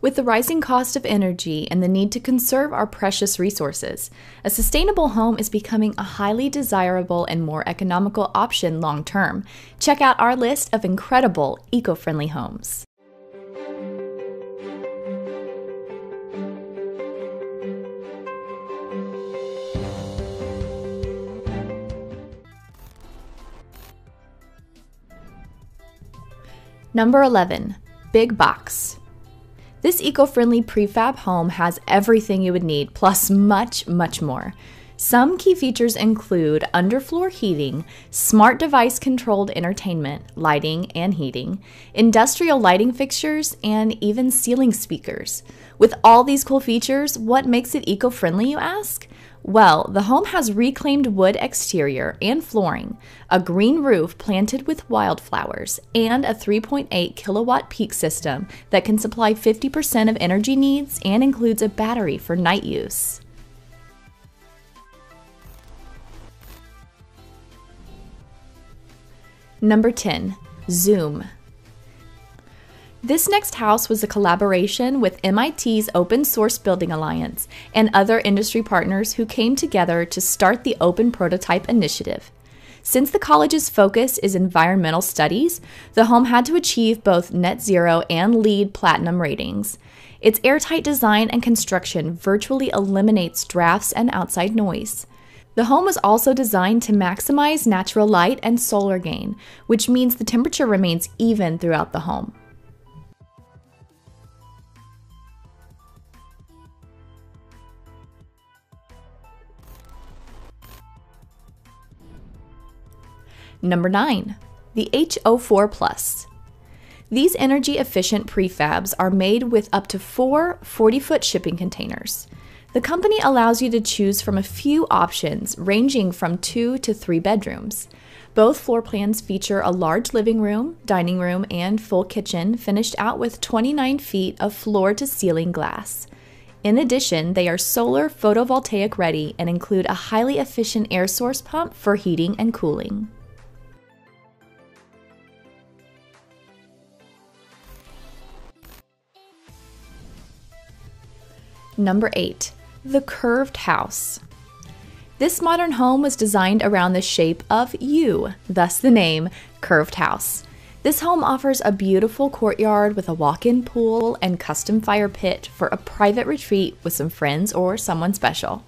With the rising cost of energy and the need to conserve our precious resources, a sustainable home is becoming a highly desirable and more economical option long term. Check out our list of incredible eco friendly homes. Number 11, Big Box. This eco friendly prefab home has everything you would need, plus much, much more. Some key features include underfloor heating, smart device controlled entertainment, lighting and heating, industrial lighting fixtures, and even ceiling speakers. With all these cool features, what makes it eco friendly, you ask? Well, the home has reclaimed wood exterior and flooring, a green roof planted with wildflowers, and a 3.8 kilowatt peak system that can supply 50% of energy needs and includes a battery for night use. Number 10. Zum. This next house was a collaboration with MIT's Open Source Building Alliance and other industry partners who came together to start the Open Prototype Initiative. Since the college's focus is environmental studies, the home had to achieve both net zero and LEED platinum ratings. Its airtight design and construction virtually eliminates drafts and outside noise. The home was also designed to maximize natural light and solar gain, which means the temperature remains even throughout the home. Number 9. The HO4 Plus. These energy efficient prefabs are made with up to four 40 foot shipping containers. The company allows you to choose from a few options, ranging from two to three bedrooms. Both floor plans feature a large living room, dining room, and full kitchen, finished out with 29 feet of floor to ceiling glass. In addition, they are solar photovoltaic ready and include a highly efficient air source pump for heating and cooling. Number 8. The Curved House. This modern home was designed around the shape of U, thus the name Curved House. This home offers a beautiful courtyard with a walk in pool and custom fire pit for a private retreat with some friends or someone special.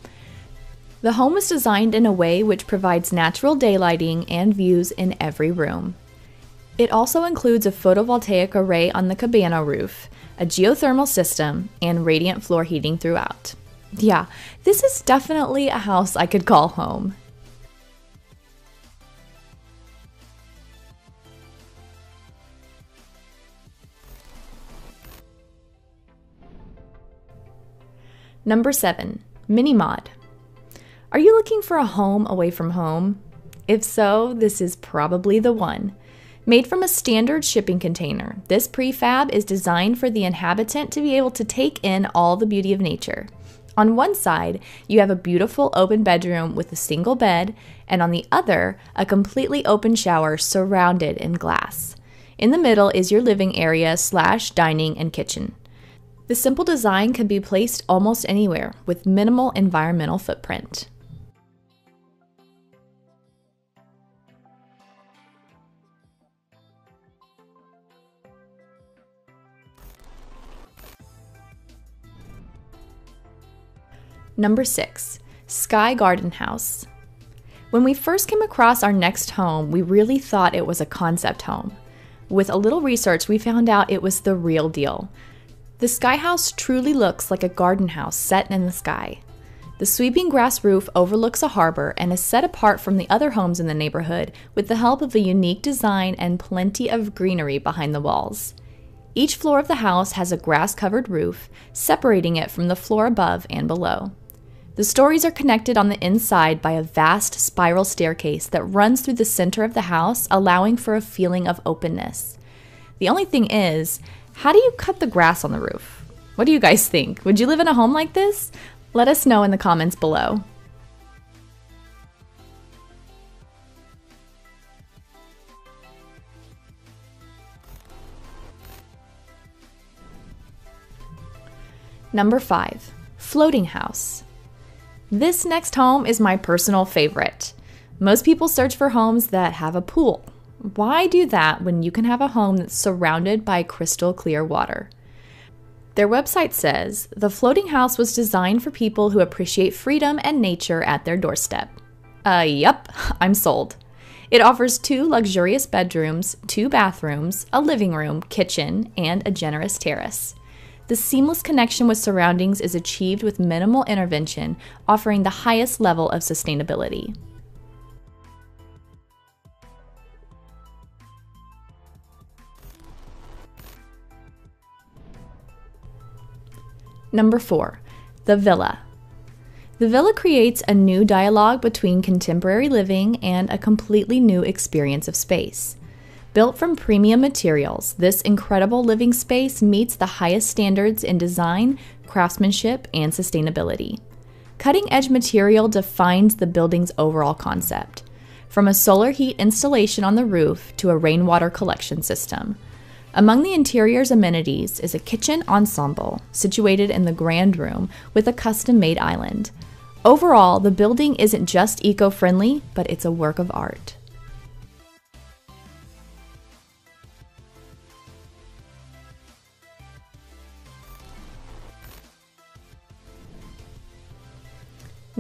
The home was designed in a way which provides natural daylighting and views in every room. It also includes a photovoltaic array on the cabana roof, a geothermal system, and radiant floor heating throughout. Yeah, this is definitely a house I could call home. Number 7. Mini Mod. Are you looking for a home away from home? If so, this is probably the one. Made from a standard shipping container, this prefab is designed for the inhabitant to be able to take in all the beauty of nature. On one side, you have a beautiful open bedroom with a single bed, and on the other, a completely open shower surrounded in glass. In the middle is your living area slash dining and kitchen. The simple design can be placed almost anywhere with minimal environmental footprint. Number 6. Sky Garden House. When we first came across our next home, we really thought it was a concept home. With a little research, we found out it was the real deal. The Sky House truly looks like a garden house set in the sky. The sweeping grass roof overlooks a harbor and is set apart from the other homes in the neighborhood with the help of a unique design and plenty of greenery behind the walls. Each floor of the house has a grass covered roof, separating it from the floor above and below. The stories are connected on the inside by a vast spiral staircase that runs through the center of the house, allowing for a feeling of openness. The only thing is, how do you cut the grass on the roof? What do you guys think? Would you live in a home like this? Let us know in the comments below. Number 5. Floating House. This next home is my personal favorite. Most people search for homes that have a pool. Why do that when you can have a home that's surrounded by crystal clear water? Their website says the floating house was designed for people who appreciate freedom and nature at their doorstep. Uh, yep, I'm sold. It offers two luxurious bedrooms, two bathrooms, a living room, kitchen, and a generous terrace. The seamless connection with surroundings is achieved with minimal intervention, offering the highest level of sustainability. Number 4. The Villa. The villa creates a new dialogue between contemporary living and a completely new experience of space. Built from premium materials, this incredible living space meets the highest standards in design, craftsmanship, and sustainability. Cutting edge material defines the building's overall concept, from a solar heat installation on the roof to a rainwater collection system. Among the interior's amenities is a kitchen ensemble situated in the grand room with a custom made island. Overall, the building isn't just eco friendly, but it's a work of art.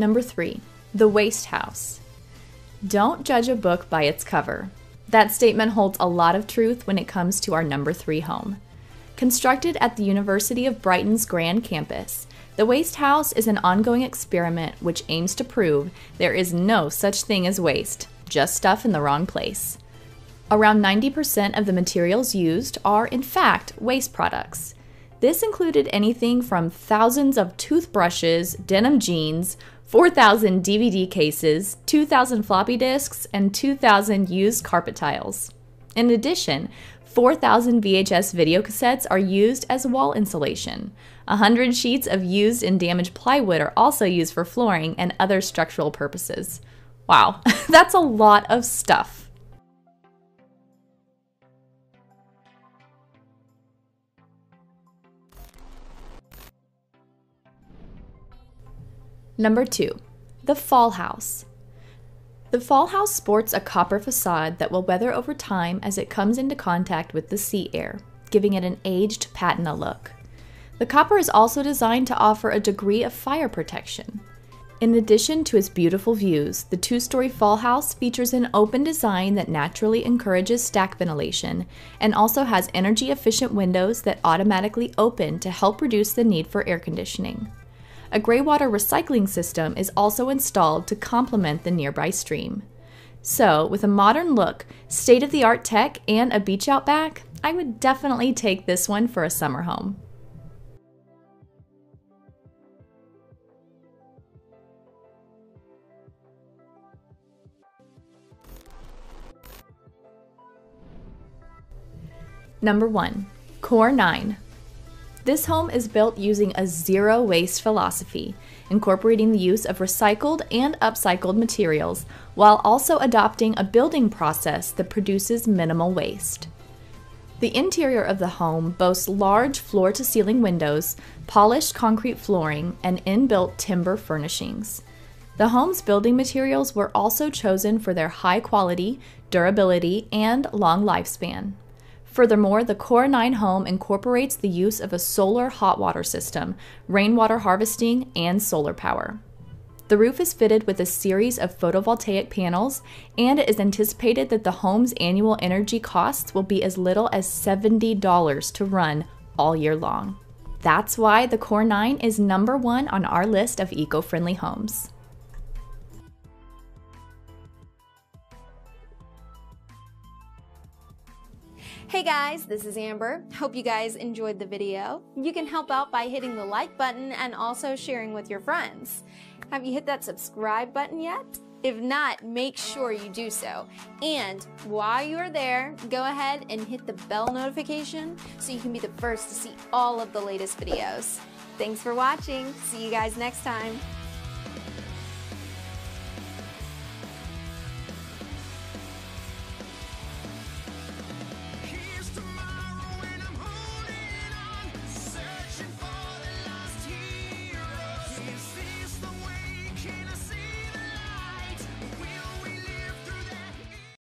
Number three, the waste house. Don't judge a book by its cover. That statement holds a lot of truth when it comes to our number three home. Constructed at the University of Brighton's Grand Campus, the Waste House is an ongoing experiment which aims to prove there is no such thing as waste, just stuff in the wrong place. Around 90% of the materials used are, in fact, waste products. This included anything from thousands of toothbrushes, denim jeans, 4,000 DVD cases, 2,000 floppy disks, and 2,000 used carpet tiles. In addition, 4,000 VHS video cassettes are used as wall insulation. 100 sheets of used and damaged plywood are also used for flooring and other structural purposes. Wow, that's a lot of stuff. Number 2. The Fall House. The Fall House sports a copper facade that will weather over time as it comes into contact with the sea air, giving it an aged patina look. The copper is also designed to offer a degree of fire protection. In addition to its beautiful views, the two story fall house features an open design that naturally encourages stack ventilation and also has energy efficient windows that automatically open to help reduce the need for air conditioning. A graywater recycling system is also installed to complement the nearby stream. So, with a modern look, state of the art tech, and a beach out back, I would definitely take this one for a summer home. Number 1. Core 9 this home is built using a zero waste philosophy, incorporating the use of recycled and upcycled materials while also adopting a building process that produces minimal waste. The interior of the home boasts large floor to ceiling windows, polished concrete flooring, and inbuilt timber furnishings. The home's building materials were also chosen for their high quality, durability, and long lifespan. Furthermore, the Core 9 home incorporates the use of a solar hot water system, rainwater harvesting, and solar power. The roof is fitted with a series of photovoltaic panels, and it is anticipated that the home's annual energy costs will be as little as $70 to run all year long. That's why the Core 9 is number one on our list of eco friendly homes. Hey guys, this is Amber. Hope you guys enjoyed the video. You can help out by hitting the like button and also sharing with your friends. Have you hit that subscribe button yet? If not, make sure you do so. And while you're there, go ahead and hit the bell notification so you can be the first to see all of the latest videos. Thanks for watching. See you guys next time.